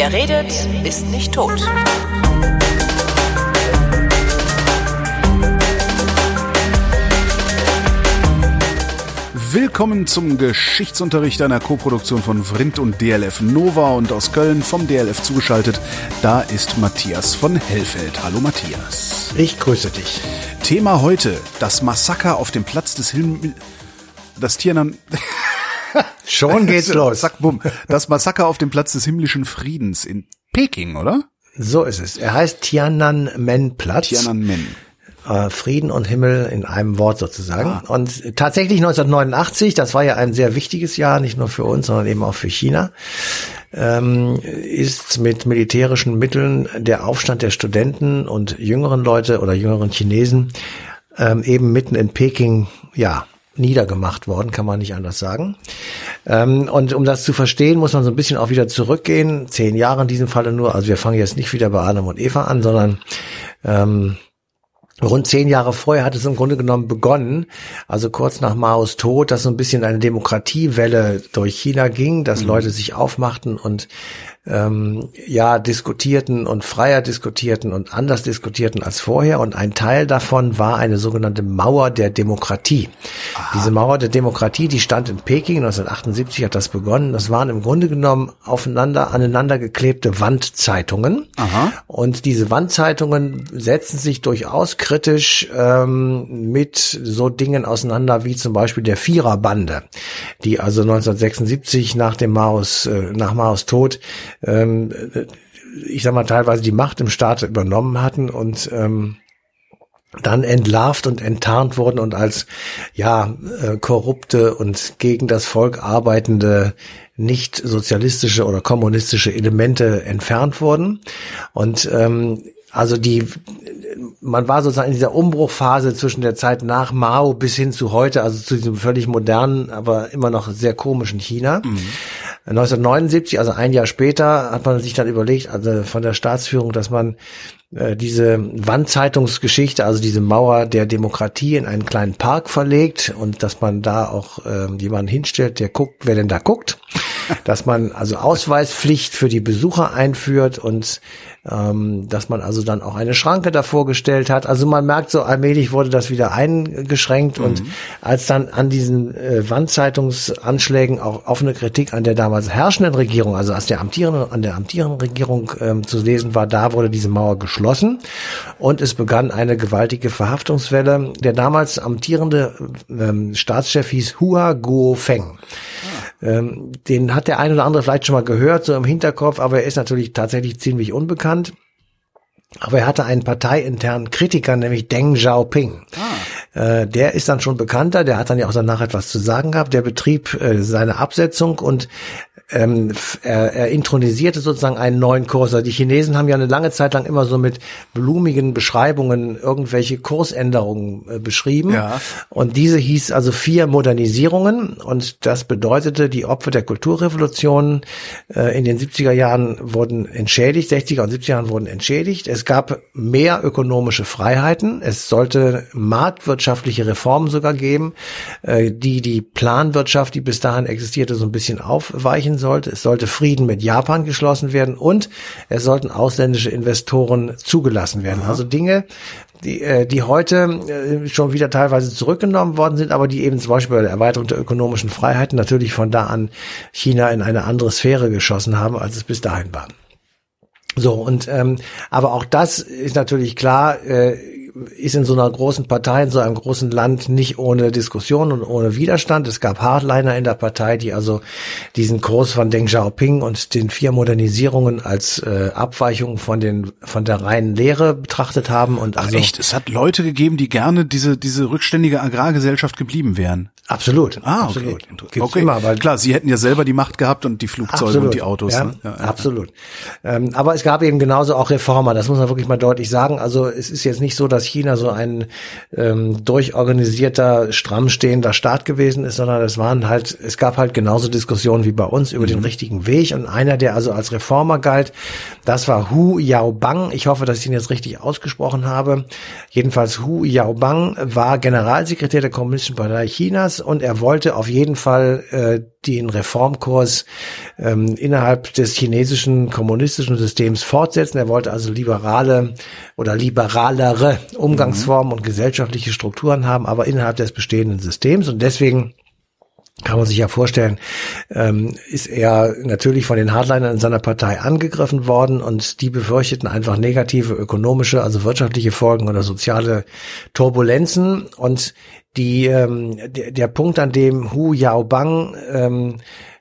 Wer redet, ist nicht tot. Willkommen zum Geschichtsunterricht einer Koproduktion von Vrindt und DLF Nova und aus Köln vom DLF zugeschaltet. Da ist Matthias von Hellfeld. Hallo Matthias. Ich grüße dich. Thema heute, das Massaker auf dem Platz des Himmels. Das Tiernam. Schon geht's los. Zack, bumm. Das Massaker auf dem Platz des himmlischen Friedens in Peking, oder? So ist es. Er heißt Tiananmen-Platz. Tiananmen. Äh, Frieden und Himmel in einem Wort sozusagen. Ah. Und tatsächlich 1989, das war ja ein sehr wichtiges Jahr, nicht nur für uns, sondern eben auch für China, ähm, ist mit militärischen Mitteln der Aufstand der Studenten und jüngeren Leute oder jüngeren Chinesen ähm, eben mitten in Peking, ja, niedergemacht worden, kann man nicht anders sagen. Ähm, und um das zu verstehen, muss man so ein bisschen auch wieder zurückgehen. Zehn Jahre in diesem Falle nur. Also wir fangen jetzt nicht wieder bei Adam und Eva an, sondern ähm, Rund zehn Jahre vorher hat es im Grunde genommen begonnen, also kurz nach Maos Tod, dass so ein bisschen eine Demokratiewelle durch China ging, dass mhm. Leute sich aufmachten und ähm, ja diskutierten und freier diskutierten und anders diskutierten als vorher. Und ein Teil davon war eine sogenannte Mauer der Demokratie. Aha. Diese Mauer der Demokratie, die stand in Peking, 1978 hat das begonnen. Das waren im Grunde genommen aufeinander, aneinander geklebte Wandzeitungen. Aha. Und diese Wandzeitungen setzen sich durchaus kritisch ähm, mit so Dingen auseinander wie zum Beispiel der Viererbande, die also 1976 nach dem Maos, äh, nach Maos Tod ähm, ich sag mal, teilweise die Macht im Staat übernommen hatten und ähm, dann entlarvt und enttarnt wurden und als ja äh, korrupte und gegen das Volk arbeitende nicht sozialistische oder kommunistische Elemente entfernt wurden und ähm, also die man war sozusagen in dieser Umbruchphase zwischen der Zeit nach Mao bis hin zu heute, also zu diesem völlig modernen, aber immer noch sehr komischen China. Mhm. 1979, also ein Jahr später, hat man sich dann überlegt, also von der Staatsführung, dass man äh, diese Wandzeitungsgeschichte, also diese Mauer der Demokratie in einen kleinen Park verlegt und dass man da auch äh, jemanden hinstellt, der guckt, wer denn da guckt. Dass man also Ausweispflicht für die Besucher einführt und ähm, dass man also dann auch eine Schranke davor gestellt hat. Also man merkt so allmählich wurde das wieder eingeschränkt mhm. und als dann an diesen äh, Wandzeitungsanschlägen auch offene Kritik an der damals herrschenden Regierung, also als der amtierenden, an der amtierenden Regierung ähm, zu lesen war, da wurde diese Mauer geschlossen und es begann eine gewaltige Verhaftungswelle. Der damals amtierende ähm, Staatschef hieß Hua Guofeng. Ähm, den hat der ein oder andere vielleicht schon mal gehört, so im Hinterkopf, aber er ist natürlich tatsächlich ziemlich unbekannt. Aber er hatte einen parteiinternen Kritiker, nämlich Deng Xiaoping. Ah. Äh, der ist dann schon bekannter, der hat dann ja auch danach etwas zu sagen gehabt. Der betrieb äh, seine Absetzung und ähm, er, er intronisierte sozusagen einen neuen Kurs. Also die Chinesen haben ja eine lange Zeit lang immer so mit blumigen Beschreibungen irgendwelche Kursänderungen äh, beschrieben. Ja. Und diese hieß also vier Modernisierungen. Und das bedeutete, die Opfer der Kulturrevolution äh, in den 70er Jahren wurden entschädigt, 60er und 70er Jahren wurden entschädigt. Es gab mehr ökonomische Freiheiten. Es sollte marktwirtschaftliche Reformen sogar geben, äh, die die Planwirtschaft, die bis dahin existierte, so ein bisschen aufweichen sollte. Es sollte Frieden mit Japan geschlossen werden und es sollten ausländische Investoren zugelassen werden. Aha. Also Dinge, die, äh, die heute äh, schon wieder teilweise zurückgenommen worden sind, aber die eben zum Beispiel bei der Erweiterung der ökonomischen Freiheiten natürlich von da an China in eine andere Sphäre geschossen haben, als es bis dahin war. So, und ähm, aber auch das ist natürlich klar, äh, ist in so einer großen Partei, in so einem großen Land nicht ohne Diskussion und ohne Widerstand. Es gab Hardliner in der Partei, die also diesen Kurs von Deng Xiaoping und den vier Modernisierungen als äh, Abweichung von den von der reinen Lehre betrachtet haben und also Ach echt, es hat Leute gegeben, die gerne diese diese rückständige Agrargesellschaft geblieben wären. Absolut. Ah, okay. absolut. Gibt's okay. immer, weil klar, sie hätten ja selber die Macht gehabt und die Flugzeuge absolut. und die Autos. Ja, ne? ja, ja, absolut. Ähm, aber es gab eben genauso auch Reformer. Das muss man wirklich mal deutlich sagen. Also es ist jetzt nicht so, dass China so ein ähm, durchorganisierter, stramm stehender Staat gewesen ist, sondern es waren halt, es gab halt genauso Diskussionen wie bei uns über mhm. den richtigen Weg. Und einer, der also als Reformer galt, das war Hu Yaobang. Ich hoffe, dass ich ihn jetzt richtig ausgesprochen habe. Jedenfalls Hu Yaobang war Generalsekretär der Kommunistischen Partei Chinas und er wollte auf jeden Fall äh, den Reformkurs ähm, innerhalb des chinesischen kommunistischen Systems fortsetzen. Er wollte also liberale oder liberalere Umgangsformen und gesellschaftliche Strukturen haben, aber innerhalb des bestehenden Systems. Und deswegen kann man sich ja vorstellen, ähm, ist er natürlich von den Hardlinern in seiner Partei angegriffen worden und die befürchteten einfach negative ökonomische, also wirtschaftliche Folgen oder soziale Turbulenzen und die ähm, der, der Punkt, an dem Hu Yaobang ähm,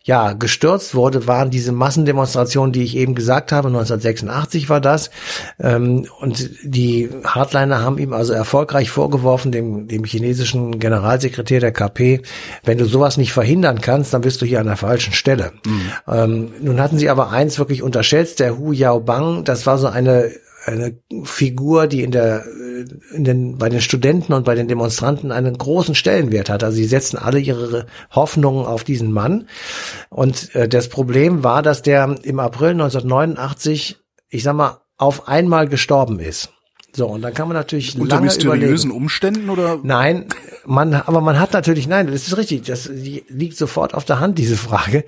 ja, gestürzt wurde, waren diese Massendemonstrationen, die ich eben gesagt habe. 1986 war das. Ähm, und die Hardliner haben ihm also erfolgreich vorgeworfen, dem, dem chinesischen Generalsekretär der KP, wenn du sowas nicht verhindern kannst, dann bist du hier an der falschen Stelle. Mhm. Ähm, nun hatten sie aber eins wirklich unterschätzt, der Hu Yaobang, das war so eine eine Figur, die in der, in den, bei den Studenten und bei den Demonstranten einen großen Stellenwert hat. Also sie setzen alle ihre Hoffnungen auf diesen Mann. Und äh, das Problem war, dass der im April 1989, ich sag mal, auf einmal gestorben ist. So, und dann kann man natürlich Unter mysteriösen überlegen. Umständen oder? Nein, man, aber man hat natürlich, nein, das ist richtig, das liegt sofort auf der Hand, diese Frage.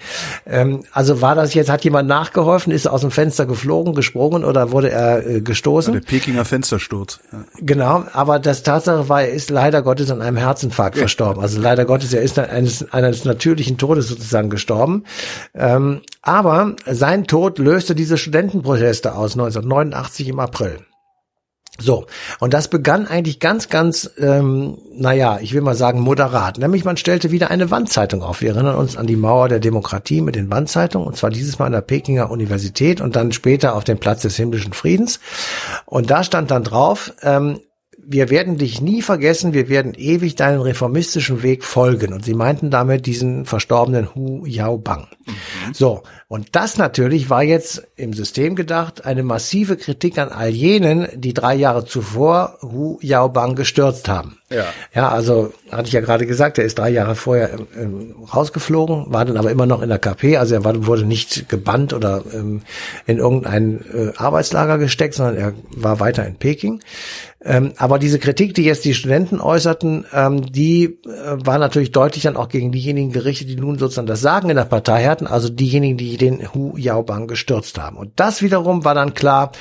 Ähm, also war das jetzt, hat jemand nachgeholfen, ist er aus dem Fenster geflogen, gesprungen oder wurde er äh, gestoßen? der Pekinger Fenstersturz. Ja. Genau, aber das Tatsache war, er ist leider Gottes an einem Herzinfarkt ja. verstorben. Also leider Gottes, er ist eines, eines natürlichen Todes sozusagen gestorben. Ähm, aber sein Tod löste diese Studentenproteste aus 1989 im April. So, und das begann eigentlich ganz, ganz, ähm, naja, ich will mal sagen, moderat. Nämlich man stellte wieder eine Wandzeitung auf. Wir erinnern uns an die Mauer der Demokratie mit den Wandzeitungen, und zwar dieses Mal an der Pekinger Universität und dann später auf dem Platz des himmlischen Friedens. Und da stand dann drauf, ähm, wir werden dich nie vergessen, wir werden ewig deinen reformistischen Weg folgen. Und sie meinten damit diesen verstorbenen Hu Yaobang. Mhm. So, und das natürlich war jetzt im System gedacht eine massive Kritik an all jenen, die drei Jahre zuvor Hu Yaobang gestürzt haben. Ja. ja, also hatte ich ja gerade gesagt, er ist drei Jahre vorher ähm, rausgeflogen, war dann aber immer noch in der KP, also er war, wurde nicht gebannt oder ähm, in irgendein äh, Arbeitslager gesteckt, sondern er war weiter in Peking. Ähm, aber diese Kritik, die jetzt die Studenten äußerten, ähm, die äh, war natürlich deutlich dann auch gegen diejenigen gerichtet, die nun sozusagen das Sagen in der Partei hatten, also diejenigen, die den Hu Yaobang gestürzt haben. Und das wiederum war dann klar,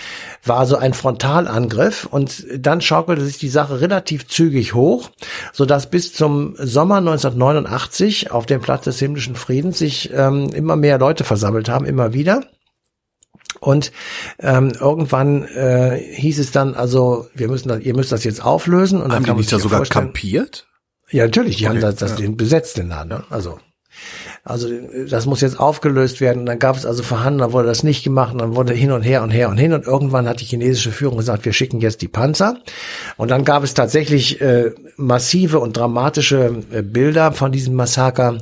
war so ein Frontalangriff und dann schaukelte sich die Sache relativ zügig hoch, so dass bis zum Sommer 1989 auf dem Platz des himmlischen Friedens sich ähm, immer mehr Leute versammelt haben, immer wieder. Und ähm, irgendwann äh, hieß es dann, also wir müssen, das, ihr müsst das jetzt auflösen. Und haben die nicht da sogar kampiert? Ja, natürlich, die okay, haben das, das ja. den besetzt den Laden. Ne? Also also das muss jetzt aufgelöst werden. Und dann gab es also Verhandlungen, dann wurde das nicht gemacht und dann wurde hin und her und her und hin. Und irgendwann hat die chinesische Führung gesagt, wir schicken jetzt die Panzer. Und dann gab es tatsächlich äh, massive und dramatische äh, Bilder von diesem Massaker.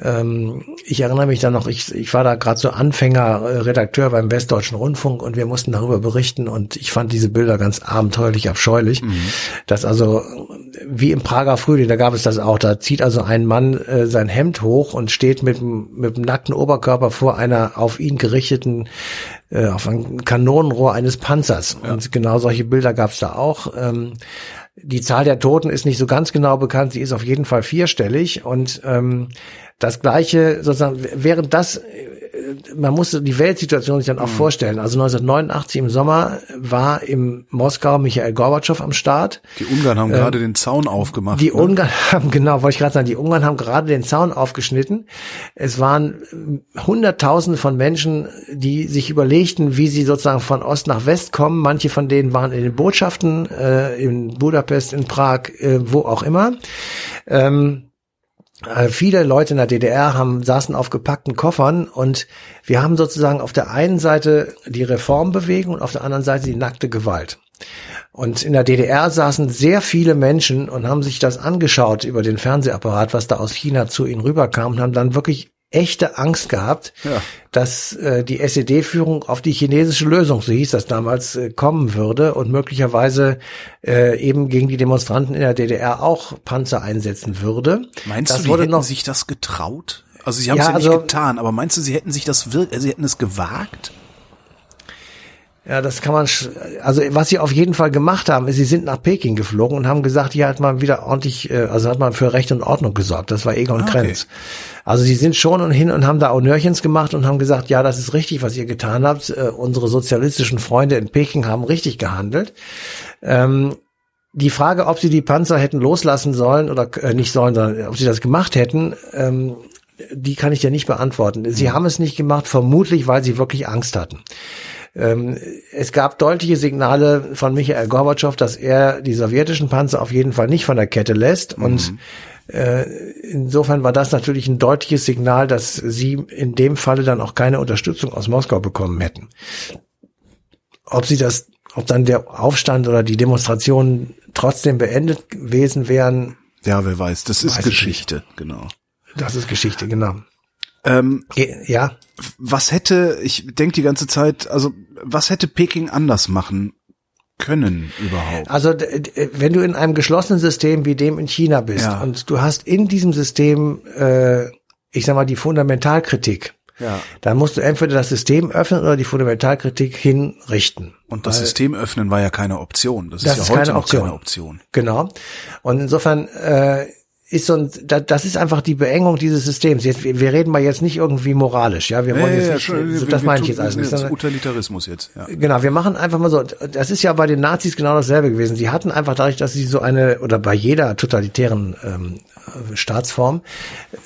Ähm, ich erinnere mich dann noch, ich, ich war da gerade so Anfänger, äh, Redakteur beim Westdeutschen Rundfunk und wir mussten darüber berichten und ich fand diese Bilder ganz abenteuerlich abscheulich. Mhm. Das also wie im Prager Frühling, da gab es das auch. Da zieht also ein Mann äh, sein Hemd hoch und steht mit, mit dem nackten Oberkörper vor einer auf ihn gerichteten, äh, auf ein Kanonenrohr eines Panzers. Ja. Und genau solche Bilder gab es da auch. Ähm, die Zahl der Toten ist nicht so ganz genau bekannt, sie ist auf jeden Fall vierstellig und ähm, das gleiche sozusagen, während das man muss die Weltsituation sich dann auch mhm. vorstellen. Also 1989 im Sommer war im Moskau Michael Gorbatschow am Start. Die Ungarn haben ähm, gerade den Zaun aufgemacht. Die ne? Ungarn haben, genau, wollte ich gerade sagen, die Ungarn haben gerade den Zaun aufgeschnitten. Es waren Hunderttausende von Menschen, die sich überlegten, wie sie sozusagen von Ost nach West kommen. Manche von denen waren in den Botschaften, äh, in Budapest, in Prag, äh, wo auch immer. Ähm, äh, viele Leute in der DDR haben, saßen auf gepackten Koffern und wir haben sozusagen auf der einen Seite die Reformbewegung und auf der anderen Seite die nackte Gewalt. Und in der DDR saßen sehr viele Menschen und haben sich das angeschaut über den Fernsehapparat, was da aus China zu ihnen rüberkam und haben dann wirklich echte Angst gehabt, ja. dass äh, die SED-Führung auf die chinesische Lösung, so hieß das damals, äh, kommen würde und möglicherweise äh, eben gegen die Demonstranten in der DDR auch Panzer einsetzen würde. Meinst das du, die hätten noch, sich das getraut? Also sie haben es ja, ja, nicht also, getan, aber meinst du, sie hätten sich das, sie hätten es gewagt? Ja, das kann man, also was sie auf jeden Fall gemacht haben, ist, sie sind nach Peking geflogen und haben gesagt, hier hat man wieder ordentlich, äh, also hat man für Recht und Ordnung gesorgt. Das war Egon Ah, okay. Krenz. Also sie sind schon und hin und haben da auch Nörchens gemacht und haben gesagt, ja, das ist richtig, was ihr getan habt. Äh, unsere sozialistischen Freunde in Peking haben richtig gehandelt. Ähm, die Frage, ob sie die Panzer hätten loslassen sollen oder äh, nicht sollen, sondern ob sie das gemacht hätten, ähm, die kann ich dir nicht beantworten. Sie haben es nicht gemacht, vermutlich, weil sie wirklich Angst hatten. Ähm, es gab deutliche Signale von Michael Gorbatschow, dass er die sowjetischen Panzer auf jeden Fall nicht von der Kette lässt. Und äh, insofern war das natürlich ein deutliches Signal, dass sie in dem Falle dann auch keine Unterstützung aus Moskau bekommen hätten. Ob sie das, ob dann der Aufstand oder die Demonstrationen trotzdem beendet gewesen wären, Ja, wer weiß. Das ist Weiß ich Geschichte, genau. das ist Geschichte, genau. Ähm, Ja, was hätte, ich denke die ganze Zeit, also was hätte Peking anders machen können überhaupt? Also wenn du in einem geschlossenen System wie dem in China bist Ja. und du hast in diesem System, äh, ich sag mal, die Fundamentalkritik, Ja. dann musst du entweder das System öffnen oder die Fundamentalkritik hinrichten. Und das Weil- System öffnen war ja keine Option. Das, Das ist ja ist heute keine Option. keine Option. Genau. Und insofern äh, ist so ein, da- das ist einfach die Beengung dieses Systems. Jetzt, wir reden mal jetzt nicht irgendwie moralisch, ja. Wir wollen jetzt nicht, schon, wir- das wir meine ich jetzt alles nicht. jetzt Utilitarismus jetzt. Ja. Genau, wir machen einfach mal so, das ist ja bei den Nazis genau dasselbe gewesen. Sie hatten einfach dadurch, dass sie so eine, oder bei jeder totalitären ähm, Staatsform,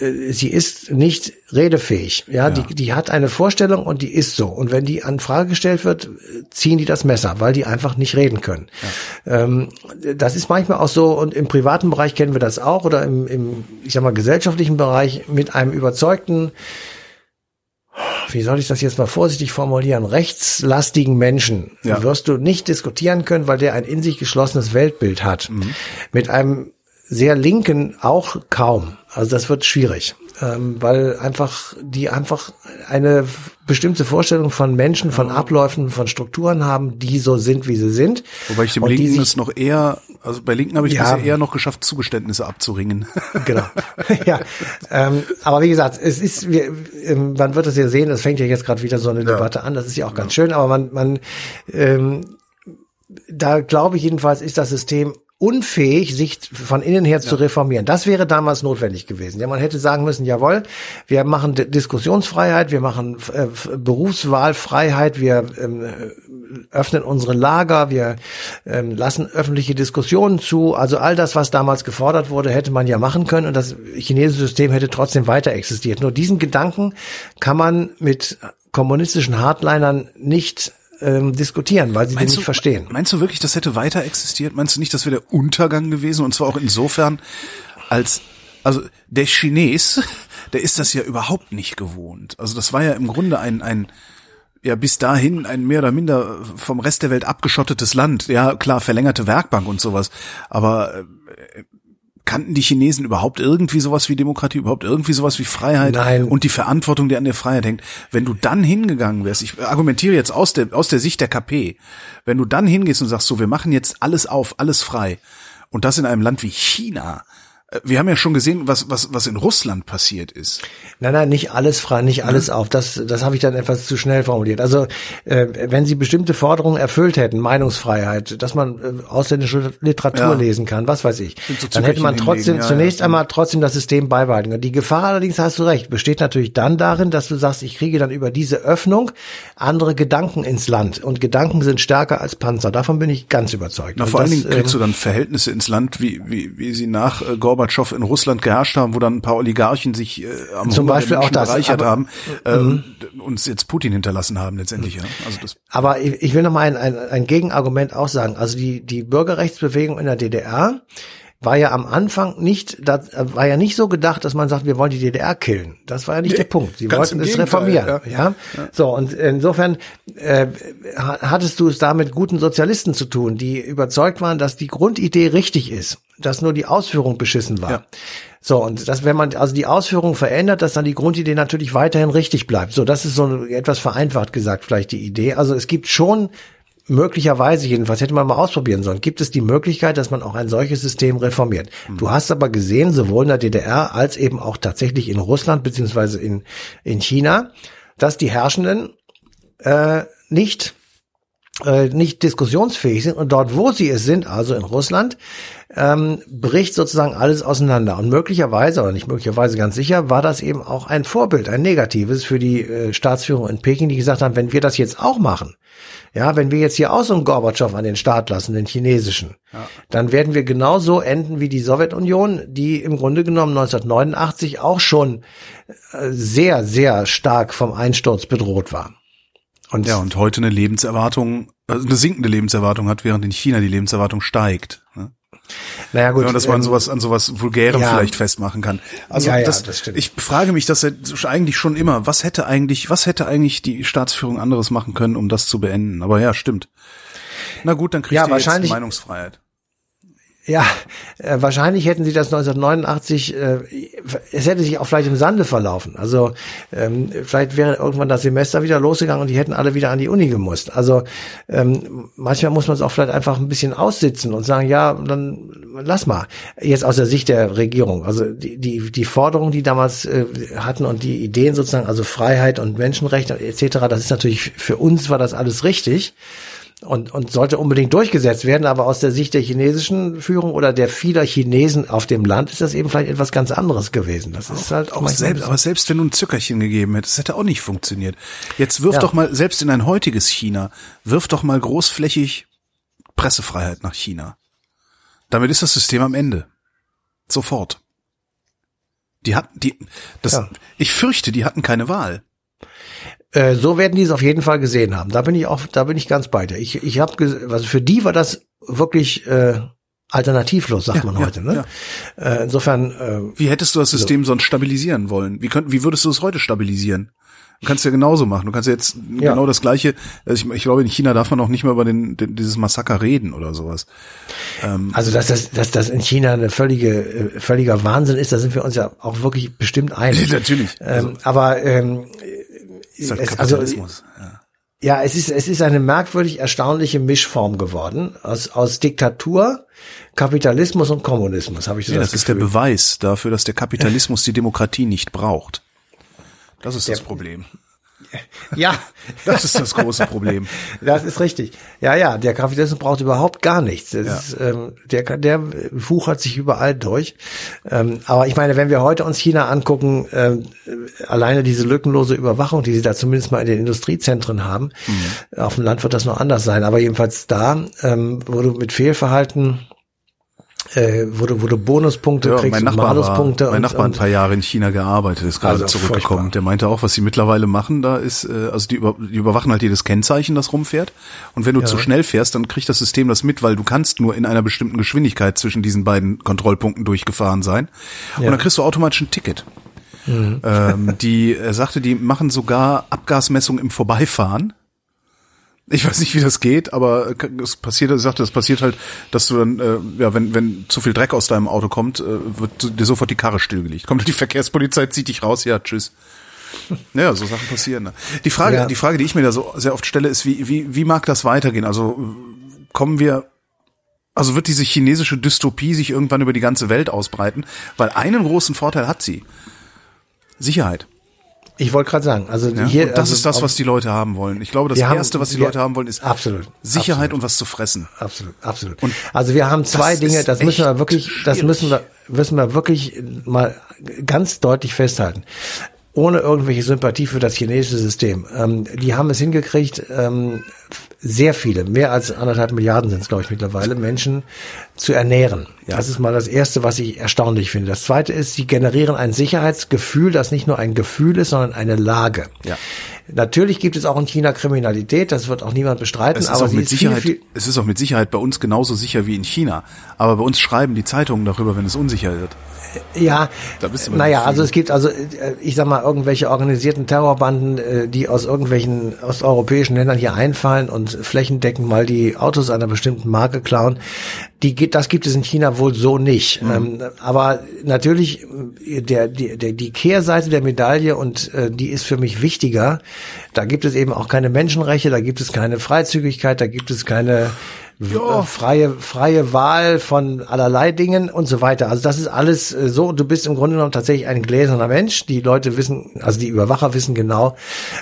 äh, sie ist nicht redefähig. Ja, Die, die hat eine Vorstellung und die ist so. Und wenn die an Frage gestellt wird, ziehen die das Messer, weil die einfach nicht reden können. Ähm, das ist manchmal auch so, und im privaten Bereich kennen wir das auch, oder im, im ich sag mal, gesellschaftlichen Bereich mit einem überzeugten wie soll ich das jetzt mal vorsichtig formulieren, rechtslastigen Menschen Ja. wirst du nicht diskutieren können, weil der ein in sich geschlossenes Weltbild hat. Mit einem sehr linken auch kaum. Also das wird schwierig, ähm, weil einfach die einfach eine bestimmte Vorstellung von Menschen, von Abläufen, von Strukturen haben, die so sind, wie sie sind. Wobei ich dem Und Linken es noch eher, also bei Linken habe ich Ja. bisher eher noch geschafft, Zugeständnisse abzuringen. Genau. ja. Ähm, aber wie gesagt, es ist, wir, ähm, man wird es ja sehen, es fängt ja jetzt gerade wieder so eine Debatte an, das ist ja auch ganz schön, aber man, man ähm, da glaube ich jedenfalls, ist das System unfähig, sich von innen her zu reformieren. Das wäre damals notwendig gewesen. Ja, man hätte sagen müssen, jawohl, wir machen D Diskussionsfreiheit, wir machen äh, Berufswahlfreiheit, wir ähm, öffnen unsere Lager, wir ähm, lassen öffentliche Diskussionen zu. Also all das, was damals gefordert wurde, hätte man ja machen können und das chinesische System hätte trotzdem weiter existiert. Nur diesen Gedanken kann man mit kommunistischen Hardlinern nicht ähm, diskutieren, weil sie den nicht verstehen. Meinst du wirklich, das hätte weiter existiert? Meinst du nicht, das wäre der Untergang gewesen? Und zwar auch insofern, als, also der Chines, der ist das ja überhaupt nicht gewohnt. Also das war ja im Grunde ein, ein, ja bis dahin ein mehr oder minder vom Rest der Welt abgeschottetes Land. Ja, klar, verlängerte Werkbank und sowas. Aber äh, kannten die Chinesen überhaupt irgendwie sowas wie Demokratie, überhaupt irgendwie sowas wie Freiheit Nein. und die Verantwortung, die an der Freiheit hängt? Wenn du dann hingegangen wärst, ich argumentiere jetzt aus der, aus der Sicht der KP, wenn du dann hingehst und sagst, so, wir machen jetzt alles auf, alles frei und das in einem Land wie China, wir haben ja schon gesehen, was, was, was in Russland passiert ist. Nein, nein, nicht alles frei, nicht alles auf. Das, das habe ich dann etwas zu schnell formuliert. Also äh, wenn Sie bestimmte Forderungen erfüllt hätten, Meinungsfreiheit, dass man äh, ausländische Literatur Ja. lesen kann, was weiß ich, so dann hätte man trotzdem ja, zunächst ja. einmal trotzdem das System beibehalten. Die Gefahr allerdings, hast du recht, besteht natürlich dann darin, dass du sagst, ich kriege dann über diese Öffnung andere Gedanken ins Land. Und Gedanken sind stärker als Panzer. Davon bin ich ganz überzeugt. Na, vor allen das, Dingen kriegst ähm, du dann Verhältnisse ins Land, wie, wie, wie sie nach äh, Gorbatschow in Russland geherrscht haben, wo dann ein paar Oligarchen sich äh, am Zum Hunger Beispiel auch das, bereichert aber- haben äh, und uns jetzt Putin hinterlassen haben letztendlich. Ja. Also das Aber ich, ich will noch mal ein, ein, ein Gegenargument auch sagen. Also die, die Bürgerrechtsbewegung in der DDR war ja am Anfang nicht, das war ja nicht so gedacht, dass man sagt, wir wollen die DDR killen. Das war ja nicht der Punkt. Sie wollten es Gegenteil, reformieren. Ja? So, und insofern äh, ha- hattest du es da mit guten Sozialisten zu tun, die überzeugt waren, dass die Grundidee richtig ist, dass nur die Ausführung beschissen war. Ja. So, und das, wenn man also die Ausführung verändert, dass dann die Grundidee natürlich weiterhin richtig bleibt. So, das ist so etwas vereinfacht gesagt vielleicht die Idee. Also es gibt schon möglicherweise jedenfalls, hätte man mal ausprobieren sollen, gibt es die Möglichkeit, dass man auch ein solches System reformiert. Du hast aber gesehen, sowohl in der DDR als eben auch tatsächlich in Russland beziehungsweise in, in China, dass die Herrschenden äh, nicht nicht diskussionsfähig sind und dort, wo sie es sind, also in Russland, ähm, bricht sozusagen alles auseinander. Und möglicherweise, oder nicht möglicherweise ganz sicher, war das eben auch ein Vorbild, ein negatives für die äh, Staatsführung in Peking, die gesagt haben, wenn wir das jetzt auch machen, ja, wenn wir jetzt hier auch so einen Gorbatschow an den Start lassen, den chinesischen, ja. dann werden wir genauso enden wie die Sowjetunion, die im Grunde genommen 1989 auch schon äh, sehr, sehr stark vom Einsturz bedroht war. Und ja, und heute eine Lebenserwartung, also eine sinkende Lebenserwartung hat, während in China die Lebenserwartung steigt. Ne? Naja, gut. Wenn man das mal an ähm, sowas, an sowas Vulgärem ja. vielleicht festmachen kann. Also ja, ja, das, das ich frage mich das eigentlich schon immer, was hätte eigentlich, was hätte eigentlich die Staatsführung anderes machen können, um das zu beenden? Aber ja, stimmt. Na gut, dann kriegt ja, ihr Meinungsfreiheit. Ja, äh, wahrscheinlich hätten sie das 1989, äh, es hätte sich auch vielleicht im Sande verlaufen. Also ähm, vielleicht wäre irgendwann das Semester wieder losgegangen und die hätten alle wieder an die Uni gemusst. Also ähm, manchmal muss man es auch vielleicht einfach ein bisschen aussitzen und sagen, ja, dann lass mal. Jetzt aus der Sicht der Regierung. Also die, die, die Forderungen, die damals äh, hatten und die Ideen sozusagen, also Freiheit und Menschenrechte etc., das ist natürlich, für uns war das alles richtig und, und sollte unbedingt durchgesetzt werden, aber aus der Sicht der chinesischen Führung oder der vieler Chinesen auf dem Land ist das eben vielleicht etwas ganz anderes gewesen. Das ist halt auch aber selbst, aber selbst wenn du ein Zückerchen gegeben hättest, hätte auch nicht funktioniert. Jetzt wirf ja. doch mal, selbst in ein heutiges China, wirf doch mal großflächig Pressefreiheit nach China. Damit ist das System am Ende. Sofort. Die hatten, die, das, ja. ich fürchte, die hatten keine Wahl. Äh, so werden die es auf jeden Fall gesehen haben. Da bin ich auch, da bin ich ganz bei dir. Ich, ich habe, also für die war das wirklich äh, alternativlos, sagt ja, man heute. Ja, ne? Ja. Äh, insofern. Äh, wie hättest du das System so. sonst stabilisieren wollen? Wie könnt, wie würdest du es heute stabilisieren? Du kannst ja genauso machen. Du kannst ja jetzt ja. genau das gleiche. Also ich, ich, glaube, in China darf man auch nicht mehr über den, den dieses Massaker reden oder sowas. Ähm, also dass das, dass das in China eine völlige, äh, völliger Wahnsinn ist, da sind wir uns ja auch wirklich bestimmt einig. Natürlich. Ähm, also. Aber ähm, ist halt es, also, ja. ja, es ist, es ist eine merkwürdig erstaunliche Mischform geworden aus, aus Diktatur, Kapitalismus und Kommunismus, habe ich so ja, das, das ist der Beweis dafür, dass der Kapitalismus die Demokratie nicht braucht. Das ist der, das Problem. Ja. Das ist das große Problem. Das ist richtig. Ja, ja, der Kapitalismus braucht überhaupt gar nichts. Ja. ist, ähm, der, der wuchert sich überall durch. Ähm, aber ich meine, wenn wir heute uns China angucken, ähm, alleine diese lückenlose Überwachung, die sie da zumindest mal in den Industriezentren haben, mhm. auf dem Land wird das noch anders sein. Aber jedenfalls da, ähm, wo du mit Fehlverhalten äh, wo, du, wo du Bonuspunkte ja, kriegst, mein Nachbar Maluspunkte. War, mein Nachbar hat ein paar Jahre in China gearbeitet, ist gerade also zurückgekommen. Furchtbar. Der meinte auch, was sie mittlerweile machen, da ist, äh, also die, über, die überwachen halt jedes Kennzeichen, das rumfährt. Und wenn du ja. zu schnell fährst, dann kriegt das System das mit, weil du kannst nur in einer bestimmten Geschwindigkeit zwischen diesen beiden Kontrollpunkten durchgefahren sein. Und dann kriegst du automatisch ein Ticket. Mhm. Ähm, die er sagte, die machen sogar Abgasmessung im Vorbeifahren ich weiß nicht, wie das geht, aber es passiert, er sagte, es passiert halt, dass du dann, äh, ja, wenn, wenn zu viel Dreck aus deinem Auto kommt, äh, wird dir sofort die Karre stillgelegt. Kommt die Verkehrspolizei, zieht dich raus, ja, tschüss. Ja, so Sachen passieren. Ne? Die Frage, ja. die Frage, die ich mir da so sehr oft stelle, ist, wie, wie, wie mag das weitergehen? Also kommen wir, also wird diese chinesische Dystopie sich irgendwann über die ganze Welt ausbreiten? Weil einen großen Vorteil hat sie. Sicherheit. Ich wollte gerade sagen, also ja? hier, das also ist das, was die Leute haben wollen. Ich glaube, das erste, was die Leute haben wollen, ist absolut Sicherheit absolut. und was zu fressen. Absolut, absolut. Und also wir haben zwei Dinge, das müssen wir wirklich, schwierig. das müssen wir, müssen wir wirklich mal ganz deutlich festhalten ohne irgendwelche Sympathie für das chinesische System. Ähm, die haben es hingekriegt, ähm, sehr viele, mehr als anderthalb Milliarden sind es, glaube ich, mittlerweile, Menschen zu ernähren. Ja. Das ist mal das Erste, was ich erstaunlich finde. Das Zweite ist, sie generieren ein Sicherheitsgefühl, das nicht nur ein Gefühl ist, sondern eine Lage. Ja. Natürlich gibt es auch in China Kriminalität, das wird auch niemand bestreiten. Es ist aber auch mit Sicherheit, viel, viel es ist auch mit Sicherheit bei uns genauso sicher wie in China. Aber bei uns schreiben die Zeitungen darüber, wenn es unsicher wird. Ja, naja, also es gibt also, äh, ich sag mal, irgendwelche organisierten Terrorbanden, äh, die aus irgendwelchen osteuropäischen Ländern hier einfallen und flächendeckend mal die Autos einer bestimmten Marke klauen. Die, das gibt es in China wohl so nicht. Mhm. Ähm, aber natürlich äh, der, die, der, die Kehrseite der Medaille und äh, die ist für mich wichtiger. Da gibt es eben auch keine Menschenrechte, da gibt es keine Freizügigkeit, da gibt es keine Ja. äh, freie, freie Wahl von allerlei Dingen und so weiter. Also das ist alles äh, so, du bist im Grunde genommen tatsächlich ein gläserner Mensch. Die Leute wissen, also die Überwacher wissen genau,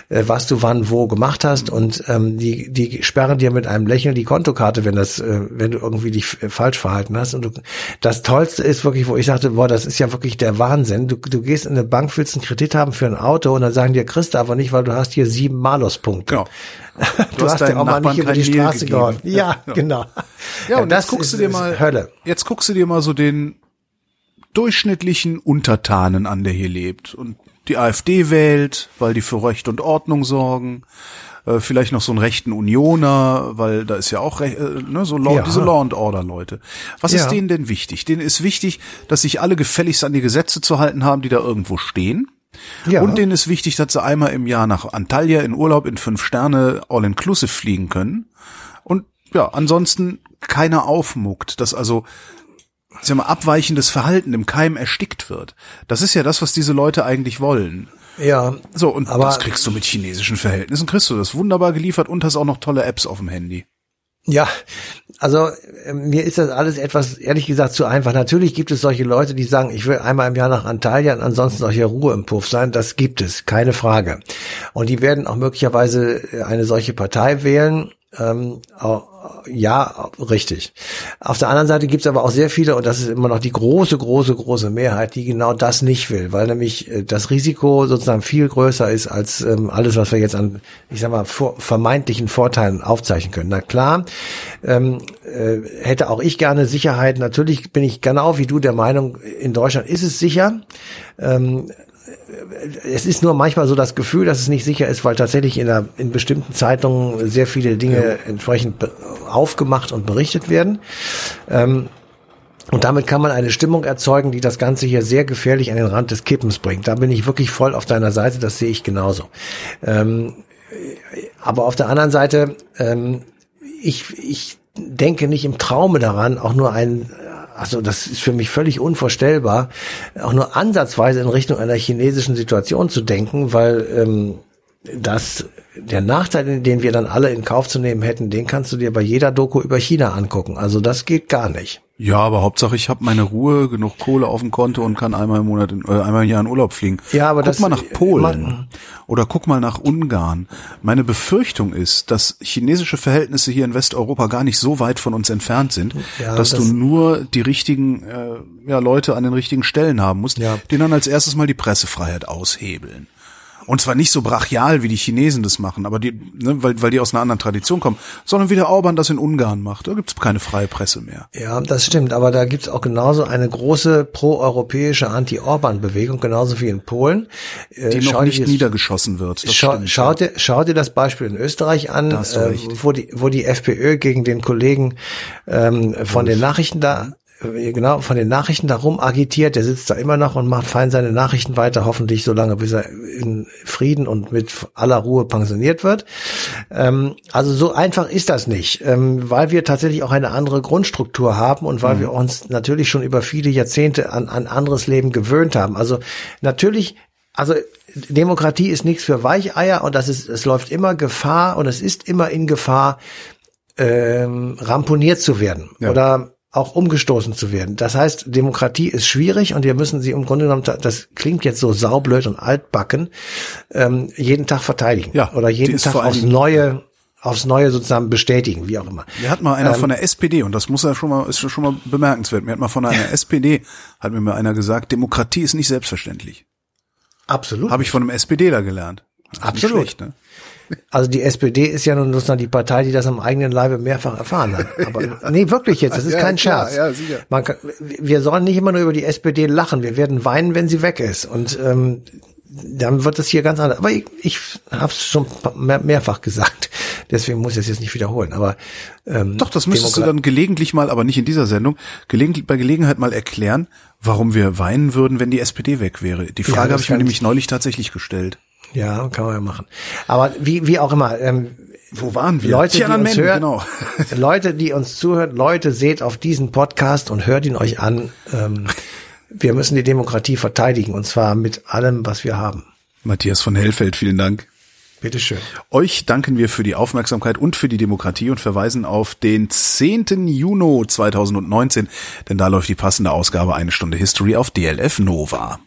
äh, was du wann wo gemacht hast und ähm, die, die sperren dir mit einem Lächeln die Kontokarte, wenn das, äh, wenn du irgendwie dich falsch verhalten hast. Und du, das Tollste ist wirklich, wo ich sagte, boah, das ist ja wirklich der Wahnsinn. Du, du gehst in eine Bank, willst einen Kredit haben für ein Auto und dann sagen dir, kriegst du aber nicht, weil du hast hier sieben Maluspunkte. Genau. Du, hast hast ja deinen auch mal Nachbarn nicht über die Straße gegeben. geholfen. Ja, Ja, genau. Ja, und das jetzt guckst ist, du dir mal Hölle. Jetzt guckst du dir mal so den durchschnittlichen Untertanen an, der hier lebt und die AfD wählt, weil die für Recht und Ordnung sorgen. Äh, vielleicht noch so einen rechten Unioner, weil da ist ja auch äh, ne, so Law, Ja. diese Law and Order Leute. Was Ja. ist denen denn wichtig? Denen ist wichtig, dass sich alle gefälligst an die Gesetze zu halten haben, die da irgendwo stehen. Ja. Und denen ist wichtig, dass sie einmal im Jahr nach Antalya in Urlaub in fünf Sterne All-Inclusive fliegen können. Und ja, ansonsten keiner aufmuckt, dass also ich sag mal, abweichendes Verhalten im Keim erstickt wird. Das ist ja das, was diese Leute eigentlich wollen. Ja. So, und Aber- das kriegst du mit chinesischen Verhältnissen, kriegst du das wunderbar geliefert und hast auch noch tolle Apps auf dem Handy. Ja, also äh, mir ist das alles etwas, ehrlich gesagt, zu einfach. Natürlich gibt es solche Leute, die sagen, ich will einmal im Jahr nach Antalya und ansonsten soll hier Ruhe im Puff sein. Das gibt es, keine Frage. Und die werden auch möglicherweise äh, eine solche Partei wählen. Ähm, au- ja, richtig. Auf der anderen Seite gibt es aber auch sehr viele, und das ist immer noch die große, große, große Mehrheit, die genau das nicht will, weil nämlich äh, das Risiko sozusagen viel größer ist als ähm, alles, was wir jetzt an, ich sag mal, vor, vermeintlichen Vorteilen aufzeichnen können. Na klar, ähm, äh, hätte auch ich gerne Sicherheit. Natürlich bin ich genau wie du der Meinung, in Deutschland ist es sicher. Ähm, es ist nur manchmal so das Gefühl, dass es nicht sicher ist, weil tatsächlich in, der, in bestimmten Zeitungen sehr viele Dinge entsprechend be- aufgemacht und berichtet werden. Ähm, und damit kann man eine Stimmung erzeugen, die das Ganze hier sehr gefährlich an den Rand des Kippens bringt. Da bin ich wirklich voll auf deiner Seite, das sehe ich genauso. Ähm, aber auf der anderen Seite, ähm, ich, ich denke nicht im Traume daran, auch nur ein, also das ist für mich völlig unvorstellbar, auch nur ansatzweise in Richtung einer chinesischen Situation zu denken, weil ähm, das der Nachteil, den wir dann alle in Kauf zu nehmen hätten, den kannst du dir bei jeder Doku über China angucken. Also das geht gar nicht. Ja, aber Hauptsache ich habe meine Ruhe, genug Kohle auf dem Konto und kann einmal im Monat, in, äh, einmal im Jahr in Urlaub fliegen. Ja, aber guck das- mal nach Polen man- oder guck mal nach Ungarn. Meine Befürchtung ist, dass chinesische Verhältnisse hier in Westeuropa gar nicht so weit von uns entfernt sind, Ja, dass das- du nur die richtigen äh, ja, Leute an den richtigen Stellen haben musst, Ja. die dann als erstes mal die Pressefreiheit aushebeln. Und zwar nicht so brachial, wie die Chinesen das machen, aber die, ne, weil, weil die aus einer anderen Tradition kommen, sondern wie der Orban das in Ungarn macht. Da gibt's keine freie Presse mehr. Ja, das stimmt, aber da gibt's auch genauso eine große pro-europäische Anti-Orban-Bewegung, genauso wie in Polen. Äh, Die noch nicht niedergeschossen wird. Schau, stimmt, schau, dir, schau dir das Beispiel in Österreich an, äh, wo, die, wo die FPÖ gegen den Kollegen ähm, von den Nachrichten da genau von den Nachrichten darum agitiert. Der sitzt da immer noch und macht fein seine Nachrichten weiter, hoffentlich so lange, bis er in Frieden und mit aller Ruhe pensioniert wird. Ähm, also so einfach ist das nicht, ähm, weil wir tatsächlich auch eine andere Grundstruktur haben und weil wir uns natürlich schon über viele Jahrzehnte an ein anderes Leben gewöhnt haben. Also natürlich also Demokratie ist nichts für Weicheier und das ist, es läuft immer Gefahr und es ist immer in Gefahr, ähm, ramponiert zu werden Ja. oder auch umgestoßen zu werden. Das heißt, Demokratie ist schwierig und wir müssen sie im Grunde genommen, das klingt jetzt so saublöd und altbacken, ähm, jeden Tag verteidigen Ja, oder jeden Tag aufs Neue, aufs Neue sozusagen bestätigen, wie auch immer. Mir hat mal einer Ähm, von der SPD, und das muss ja schon mal, ist schon mal bemerkenswert, mir hat mal von einer SPD, hat mir mal einer gesagt, Demokratie ist nicht selbstverständlich. Absolut. Habe ich von einem gelernt. Das ist nicht Absolut. Schlecht, ne? Also die SPD ist ja nun sozusagen die Partei, die das am eigenen Leibe mehrfach erfahren hat. Aber nee, wirklich jetzt, das ist Ja, kein Scherz. ja, sicher. Man kann, wir sollen nicht immer nur über die SPD lachen. Wir werden weinen, wenn sie weg ist. Und ähm, dann wird es hier ganz anders. Aber ich, ich habe es schon mehr, mehrfach gesagt. Deswegen muss ich es jetzt nicht wiederholen. Aber ähm, Doch, das müsstest du Demokrat- dann gelegentlich mal, aber nicht in dieser Sendung, gelegentlich bei Gelegenheit mal erklären, warum wir weinen würden, wenn die SPD weg wäre. Die Ja, Frage das habe ich mir nämlich neulich tatsächlich gestellt. Ja, kann man ja machen. Aber wie, wie auch immer, ähm, Wo waren wir? Leute, die uns hören, genau. Leute, die uns zuhören, Leute, seht auf diesen Podcast und hört ihn euch an. Ähm, wir müssen die Demokratie verteidigen und zwar mit allem, was wir haben. Matthias von Hellfeld, vielen Dank. Bitteschön. Euch danken wir für die Aufmerksamkeit und für die Demokratie und verweisen auf den 10. Juni 2019, denn da läuft die passende Ausgabe Eine Stunde History auf DLF Nova.